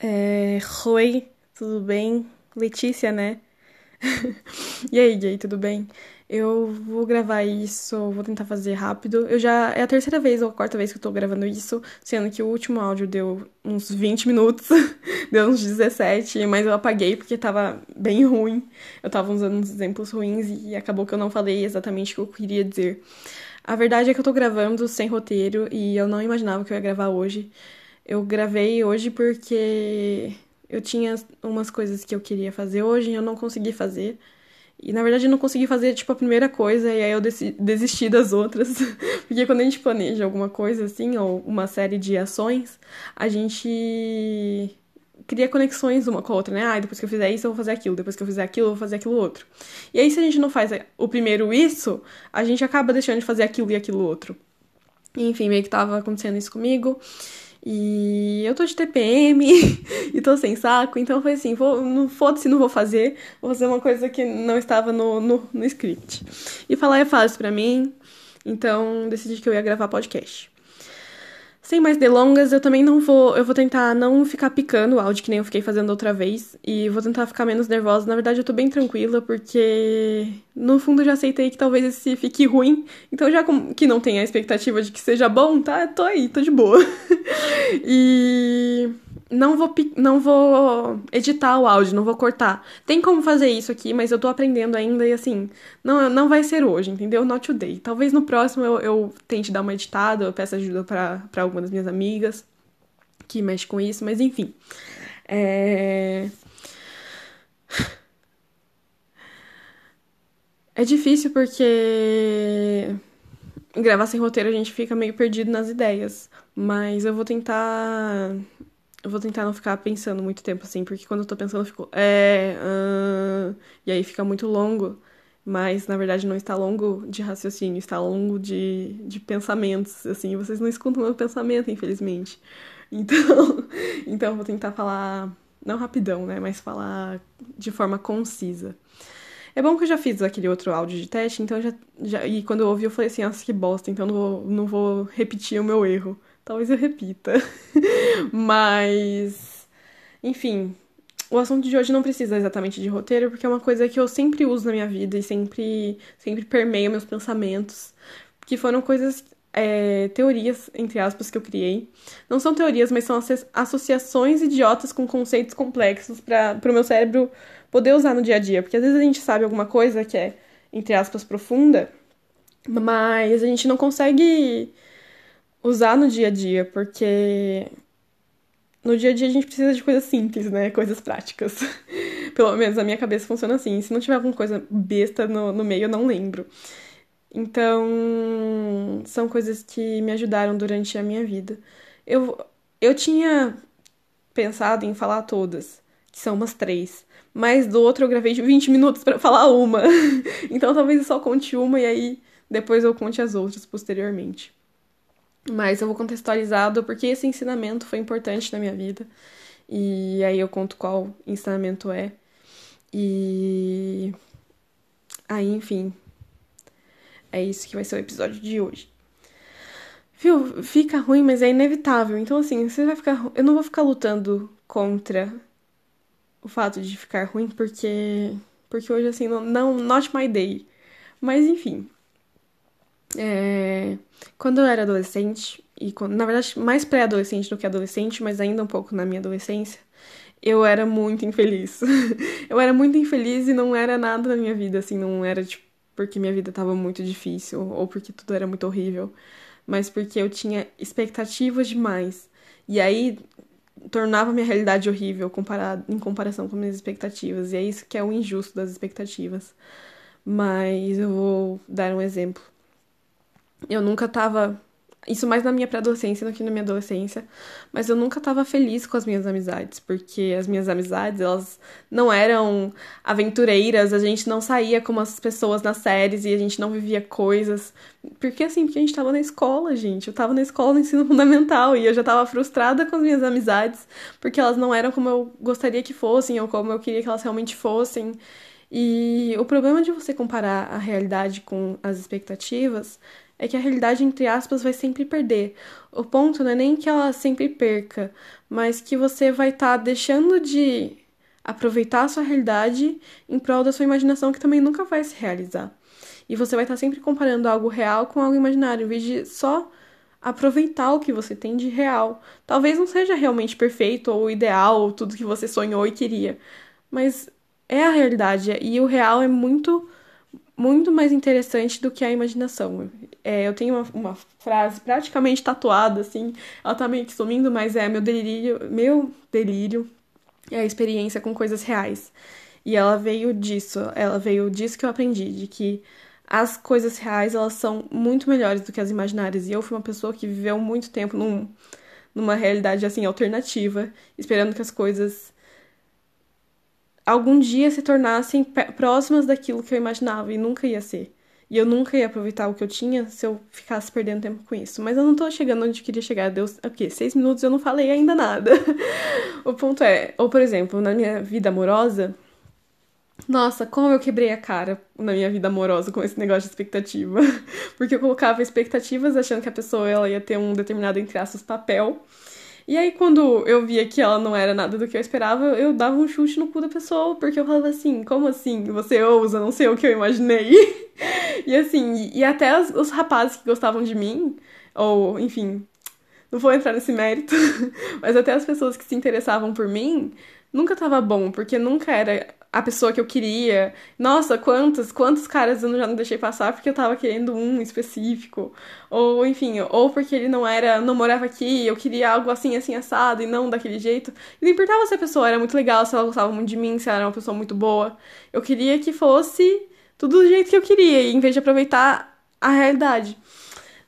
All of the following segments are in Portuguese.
É... Oi, tudo bem? Letícia, né? e aí, Gay, tudo bem? Eu vou gravar isso, vou tentar fazer rápido. Eu já. É a terceira vez ou a quarta vez que eu tô gravando isso, sendo que o último áudio deu uns 20 minutos, deu uns 17, mas eu apaguei porque tava bem ruim. Eu tava usando uns exemplos ruins e acabou que eu não falei exatamente o que eu queria dizer. A verdade é que eu tô gravando sem roteiro e eu não imaginava que eu ia gravar hoje. Eu gravei hoje porque eu tinha umas coisas que eu queria fazer hoje e eu não consegui fazer. E na verdade eu não consegui fazer tipo a primeira coisa e aí eu desisti das outras. Porque quando a gente planeja alguma coisa assim, ou uma série de ações, a gente cria conexões uma com a outra, né? Ah, depois que eu fizer isso, eu vou fazer aquilo, depois que eu fizer aquilo, eu vou fazer aquilo outro. E aí, se a gente não faz o primeiro isso, a gente acaba deixando de fazer aquilo e aquilo outro. Enfim, meio que tava acontecendo isso comigo. E eu tô de TPM e tô sem saco, então foi assim, vou, não foda-se, não vou fazer, vou fazer uma coisa que não estava no, no, no script. E falar é fácil para mim, então decidi que eu ia gravar podcast. Sem mais delongas, eu também não vou. Eu vou tentar não ficar picando o áudio que nem eu fiquei fazendo outra vez. E vou tentar ficar menos nervosa. Na verdade, eu tô bem tranquila, porque no fundo já aceitei que talvez esse fique ruim. Então, já que não tem a expectativa de que seja bom, tá? Tô aí, tô de boa. e não vou, não vou editar o áudio, não vou cortar. Tem como fazer isso aqui, mas eu tô aprendendo ainda e assim, não, não vai ser hoje, entendeu? Not today. Talvez no próximo eu, eu tente dar uma editada, eu peço ajuda para alguma das minhas amigas que mexe com isso, mas enfim. É... É difícil porque gravar sem roteiro a gente fica meio perdido nas ideias, mas eu vou tentar eu vou tentar não ficar pensando muito tempo assim, porque quando eu tô pensando eu fico. É. Uh, e aí fica muito longo. Mas na verdade não está longo de raciocínio, está longo de, de pensamentos. Assim, vocês não escutam meu pensamento, infelizmente. Então, então eu vou tentar falar. Não rapidão, né? Mas falar de forma concisa. É bom que eu já fiz aquele outro áudio de teste, então já, já. E quando eu ouvi, eu falei assim, nossa, que bosta, então não vou, não vou repetir o meu erro. Talvez eu repita. Mas, enfim, o assunto de hoje não precisa exatamente de roteiro, porque é uma coisa que eu sempre uso na minha vida e sempre, sempre permeia meus pensamentos. Que foram coisas, é, teorias, entre aspas, que eu criei. Não são teorias, mas são associações idiotas com conceitos complexos para o meu cérebro poder usar no dia a dia. Porque às vezes a gente sabe alguma coisa que é, entre aspas, profunda, mas a gente não consegue usar no dia a dia, porque no dia a dia a gente precisa de coisas simples, né? Coisas práticas. Pelo menos a minha cabeça funciona assim. Se não tiver alguma coisa besta no, no meio, eu não lembro. Então, são coisas que me ajudaram durante a minha vida. Eu, eu tinha pensado em falar todas, que são umas três. Mas do outro eu gravei de 20 minutos para falar uma. então talvez eu só conte uma e aí depois eu conte as outras posteriormente. Mas eu vou contextualizado porque esse ensinamento foi importante na minha vida. E aí eu conto qual ensinamento é. E aí, enfim, é isso que vai ser o episódio de hoje. Viu? Fica ruim, mas é inevitável. Então, assim, você vai ficar. Eu não vou ficar lutando contra o fato de ficar ruim, porque. Porque hoje, assim, não. não not my day. Mas, enfim. É... Quando eu era adolescente, e quando, na verdade mais pré-adolescente do que adolescente, mas ainda um pouco na minha adolescência, eu era muito infeliz. eu era muito infeliz e não era nada na minha vida, assim, não era tipo porque minha vida estava muito difícil ou porque tudo era muito horrível, mas porque eu tinha expectativas demais. E aí tornava minha realidade horrível comparado, em comparação com minhas expectativas. E é isso que é o injusto das expectativas. Mas eu vou dar um exemplo. Eu nunca tava. Isso mais na minha pré-adolescência do que na minha adolescência. Mas eu nunca tava feliz com as minhas amizades. Porque as minhas amizades, elas não eram aventureiras. A gente não saía como as pessoas nas séries e a gente não vivia coisas. Porque assim, porque a gente tava na escola, gente. Eu tava na escola no ensino fundamental e eu já tava frustrada com as minhas amizades. Porque elas não eram como eu gostaria que fossem ou como eu queria que elas realmente fossem. E o problema de você comparar a realidade com as expectativas é que a realidade, entre aspas, vai sempre perder. O ponto não é nem que ela sempre perca, mas que você vai estar tá deixando de aproveitar a sua realidade em prol da sua imaginação que também nunca vai se realizar. E você vai estar tá sempre comparando algo real com algo imaginário, em vez de só aproveitar o que você tem de real. Talvez não seja realmente perfeito ou ideal ou tudo que você sonhou e queria, mas é a realidade e o real é muito muito mais interessante do que a imaginação. É, eu tenho uma, uma, frase praticamente tatuada, assim, ela tá meio que sumindo, mas é meu delírio, meu delírio é a experiência com coisas reais. E ela veio disso, ela veio disso que eu aprendi, de que as coisas reais, elas são muito melhores do que as imaginárias. E eu fui uma pessoa que viveu muito tempo num, numa realidade, assim, alternativa, esperando que as coisas algum dia se tornassem próximas daquilo que eu imaginava e nunca ia ser. E eu nunca ia aproveitar o que eu tinha se eu ficasse perdendo tempo com isso. Mas eu não tô chegando onde eu queria chegar. Deu o quê? Seis minutos eu não falei ainda nada. o ponto é, ou por exemplo, na minha vida amorosa, nossa, como eu quebrei a cara na minha vida amorosa com esse negócio de expectativa. Porque eu colocava expectativas achando que a pessoa ela ia ter um determinado, entre aspas, papel. E aí, quando eu via que ela não era nada do que eu esperava, eu dava um chute no cu da pessoa, porque eu falava assim, como assim? Você ousa, não sei o que eu imaginei. e assim, e, até os, os rapazes que gostavam de mim, ou, enfim, não vou entrar nesse mérito, mas até as pessoas que se interessavam por mim, nunca tava bom, porque nunca era a pessoa que eu queria. Nossa, quantos, quantos caras eu já não deixei passar porque eu tava querendo um específico. Ou, enfim, ou porque ele não era, não morava aqui, eu queria algo assim, assim, assado, e não daquele jeito. E não importava se a pessoa era muito legal, se ela gostava muito de mim, se ela era uma pessoa muito boa. Eu queria que fosse tudo do jeito que eu queria, em vez de aproveitar a realidade.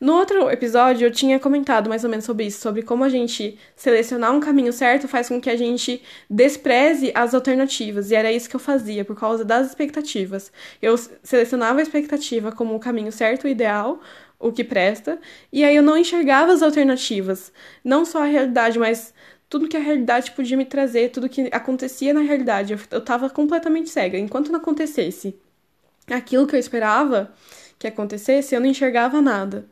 No outro episódio, eu tinha comentado mais ou menos sobre isso, sobre como a gente selecionar um caminho certo faz com que a gente despreze as alternativas. E era isso que eu fazia, por causa das expectativas. Eu selecionava a expectativa como o caminho certo, o ideal, o que presta, e aí eu não enxergava as alternativas. Não só a realidade, mas tudo que a realidade podia me trazer, tudo que acontecia na realidade. Eu, eu tava completamente cega. Enquanto não acontecesse aquilo que eu esperava que acontecesse, eu não enxergava nada.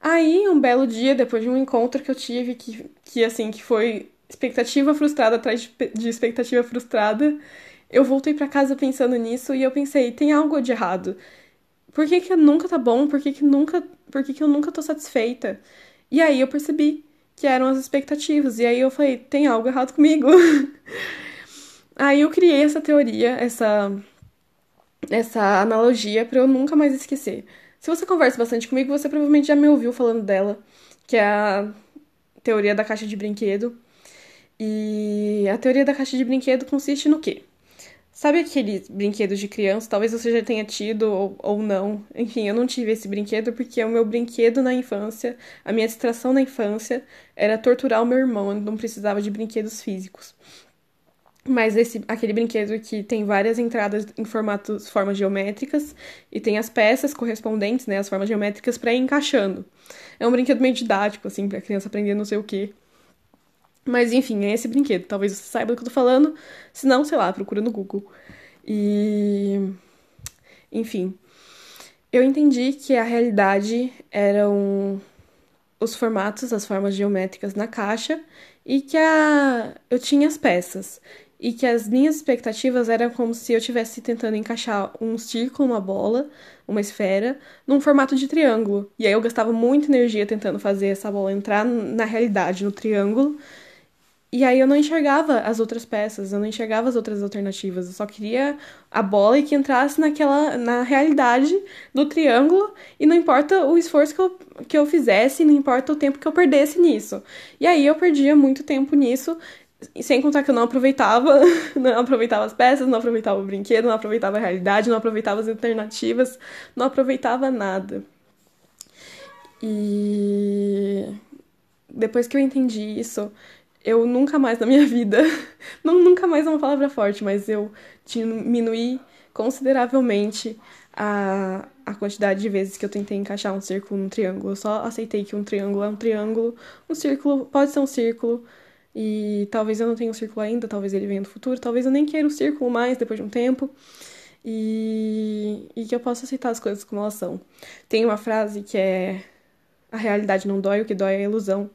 Aí, um belo dia, depois de um encontro que eu tive, que, que assim, que foi expectativa frustrada atrás de, de expectativa frustrada, eu voltei para casa pensando nisso e eu pensei, tem algo de errado. Por que, que nunca tá bom? Por que, que nunca. Por que, que eu nunca tô satisfeita? E aí eu percebi que eram as expectativas. E aí eu falei, tem algo errado comigo. aí eu criei essa teoria, essa, essa analogia para eu nunca mais esquecer. Se você conversa bastante comigo, você provavelmente já me ouviu falando dela, que é a teoria da caixa de brinquedo. E a teoria da caixa de brinquedo consiste no quê? Sabe aqueles brinquedos de criança? Talvez você já tenha tido ou, ou não. Enfim, eu não tive esse brinquedo porque o meu brinquedo na infância, a minha distração na infância, era torturar o meu irmão. Eu não precisava de brinquedos físicos. Mas esse, aquele brinquedo que tem várias entradas em formatos, formas geométricas e tem as peças correspondentes, né, as formas geométricas para ir encaixando. É um brinquedo meio didático, assim, pra criança aprender não sei o quê. Mas enfim, é esse brinquedo. Talvez você saiba do que eu tô falando. Se não, sei lá, procura no Google. E. Enfim. Eu entendi que a realidade eram os formatos, as formas geométricas na caixa e que a... eu tinha as peças e que as minhas expectativas eram como se eu estivesse tentando encaixar um círculo, uma bola, uma esfera, num formato de triângulo. E aí eu gastava muita energia tentando fazer essa bola entrar na realidade, no triângulo. E aí eu não enxergava as outras peças, eu não enxergava as outras alternativas. Eu só queria a bola e que entrasse naquela na realidade do triângulo e não importa o esforço que eu, que eu fizesse, não importa o tempo que eu perdesse nisso. E aí eu perdia muito tempo nisso sem contar que eu não aproveitava, não aproveitava as peças, não aproveitava o brinquedo, não aproveitava a realidade, não aproveitava as alternativas, não aproveitava nada. E depois que eu entendi isso, eu nunca mais na minha vida, não nunca mais é uma palavra forte, mas eu diminuí consideravelmente a, a quantidade de vezes que eu tentei encaixar um círculo num triângulo. Eu só aceitei que um triângulo é um triângulo, um círculo pode ser um círculo, e talvez eu não tenha um círculo ainda, talvez ele venha no futuro, talvez eu nem queira o círculo mais depois de um tempo. e, e que eu posso aceitar as coisas como elas são. Tem uma frase que é: A realidade não dói, o que dói é a ilusão.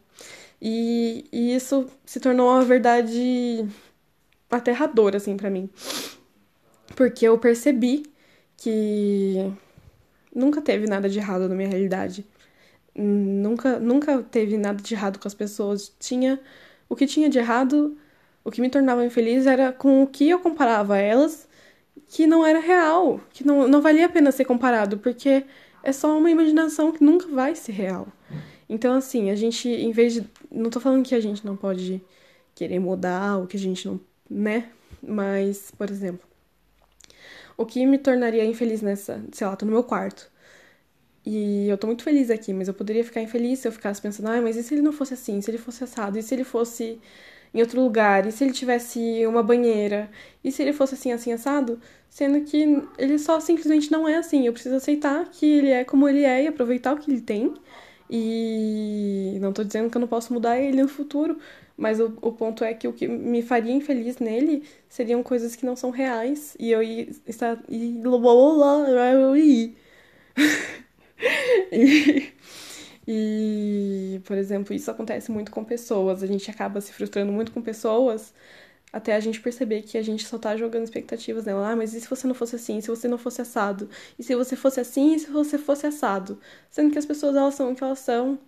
E, e isso se tornou uma verdade aterradora, assim, para mim. Porque eu percebi que nunca teve nada de errado na minha realidade. Nunca, nunca teve nada de errado com as pessoas. Tinha o que tinha de errado, o que me tornava infeliz era com o que eu comparava elas, que não era real, que não, não valia a pena ser comparado, porque é só uma imaginação que nunca vai ser real. Então, assim, a gente, em vez de. Não tô falando que a gente não pode querer mudar, ou que a gente não. né? Mas, por exemplo, o que me tornaria infeliz nessa. Sei lá, tô no meu quarto. E eu tô muito feliz aqui, mas eu poderia ficar infeliz se eu ficasse pensando, ai, mas e se ele não fosse assim? Se ele fosse assado? E se ele fosse em outro lugar? E se ele tivesse uma banheira? E se ele fosse assim, assim, assado? Sendo que ele só simplesmente não é assim. Eu preciso aceitar que ele é como ele é e aproveitar o que ele tem. E não tô dizendo que eu não posso mudar ele no futuro, mas o, o ponto é que o que me faria infeliz nele seriam coisas que não são reais. E eu ia estar. E. e, e, por exemplo, isso acontece muito com pessoas. A gente acaba se frustrando muito com pessoas até a gente perceber que a gente só tá jogando expectativas nela. Ah, mas e se você não fosse assim? E se você não fosse assado? E se você fosse assim? E se você fosse assado? Sendo que as pessoas, elas são o que elas são.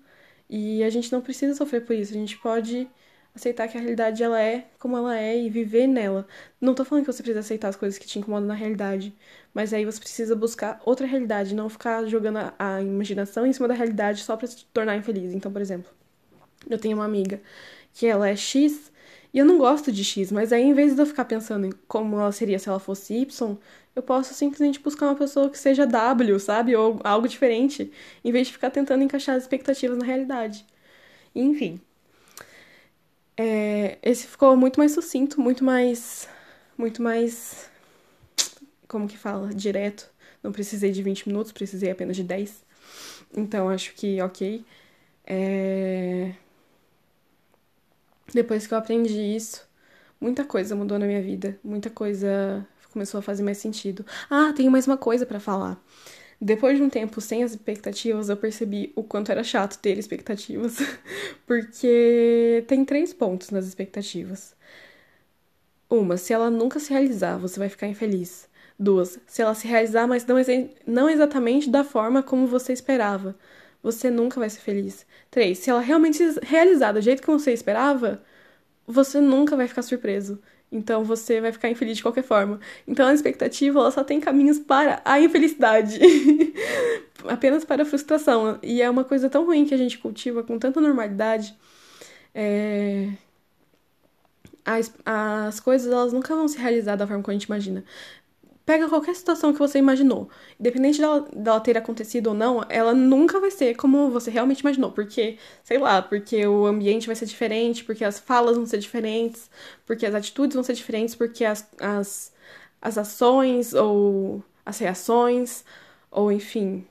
E a gente não precisa sofrer por isso. A gente pode aceitar que a realidade ela é como ela é e viver nela. Não tô falando que você precisa aceitar as coisas que te incomodam na realidade, mas aí você precisa buscar outra realidade, não ficar jogando a, imaginação em cima da realidade só para se tornar infeliz. Então, por exemplo, eu tenho uma amiga que ela é X e eu não gosto de X, mas aí em vez de eu ficar pensando em como ela seria se ela fosse Y, eu posso simplesmente buscar uma pessoa que seja W, sabe? Ou algo diferente, em vez de ficar tentando encaixar as expectativas na realidade. Enfim. É, esse ficou muito mais sucinto, muito mais. Muito mais. Como que fala? Direto. Não precisei de 20 minutos, precisei apenas de 10. Então acho que ok. É... Depois que eu aprendi isso, muita coisa mudou na minha vida. Muita coisa começou a fazer mais sentido. Ah, tenho mais uma coisa para falar. Depois de um tempo sem as expectativas, eu percebi o quanto era chato ter expectativas, porque tem três pontos nas expectativas. Uma, se ela nunca se realizar, você vai ficar infeliz. Duas, se ela se realizar, mas não, não exatamente da forma como você esperava, você nunca vai ser feliz. Três, se ela realmente se realizar do jeito que você esperava, você nunca vai ficar surpreso. Então você vai ficar infeliz de qualquer forma. Então a expectativa ela só tem caminhos para a infelicidade. Apenas para a frustração. E é uma coisa tão ruim que a gente cultiva com tanta normalidade. É... As, as coisas elas nunca vão se realizar da forma como a gente imagina. Pega qualquer situação que você imaginou. Independente dela, dela, ter acontecido ou não, ela nunca vai ser como você realmente imaginou. Porque, sei lá, porque o ambiente vai ser diferente, porque as falas vão ser diferentes, porque as atitudes vão ser diferentes, porque as, as, as ações ou as reações, ou enfim,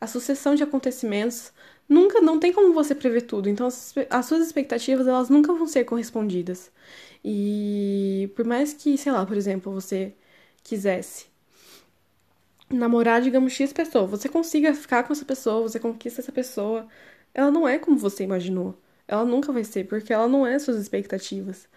a sucessão de acontecimentos nunca não tem como você prever tudo. Então as, as suas expectativas elas nunca vão ser correspondidas. E por mais que, sei lá, por exemplo, você quisesse namorar, digamos, X pessoa, você consiga ficar com essa pessoa, você conquista essa pessoa, ela não é como você imaginou. Ela nunca vai ser, porque ela não é suas expectativas.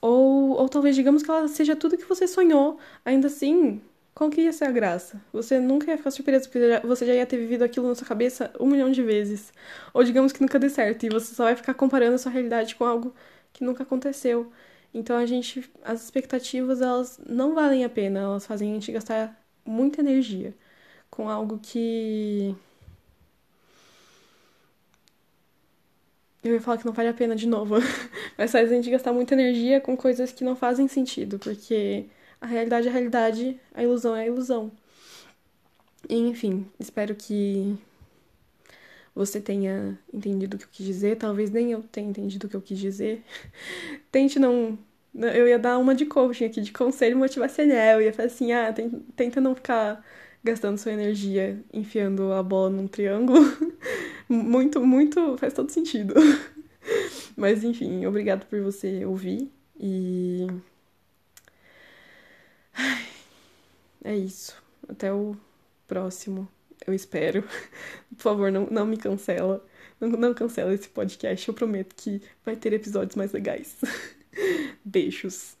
Ou, ou talvez digamos que ela seja tudo que você sonhou. Ainda assim, qual que ia ser a graça? Você nunca ia ficar surpreso, porque você já ia ter vivido aquilo na sua cabeça um milhão de vezes. Ou digamos que nunca dê certo, e você só vai ficar comparando a sua realidade com algo que nunca aconteceu. Então a gente, as expectativas elas não valem a pena, elas fazem a gente gastar muita energia com algo que eu ia falar que não vale a pena de novo, mas faz a gente gastar muita energia com coisas que não fazem sentido, porque a realidade é a realidade, a ilusão é a ilusão. E, enfim, espero que você tenha entendido o que eu quis dizer, talvez nem eu tenha entendido o que eu quis dizer. Tente não. Eu ia dar uma de coaching aqui, de conselho motivacional. Eu ia falar assim: ah, tenta não ficar gastando sua energia enfiando a bola num triângulo. muito, muito. faz todo sentido. Mas enfim, obrigado por você ouvir e. é isso. Até o próximo, eu espero. Por favor, não, não me cancela. Não, não cancela esse podcast. Eu prometo que vai ter episódios mais legais. Beijos.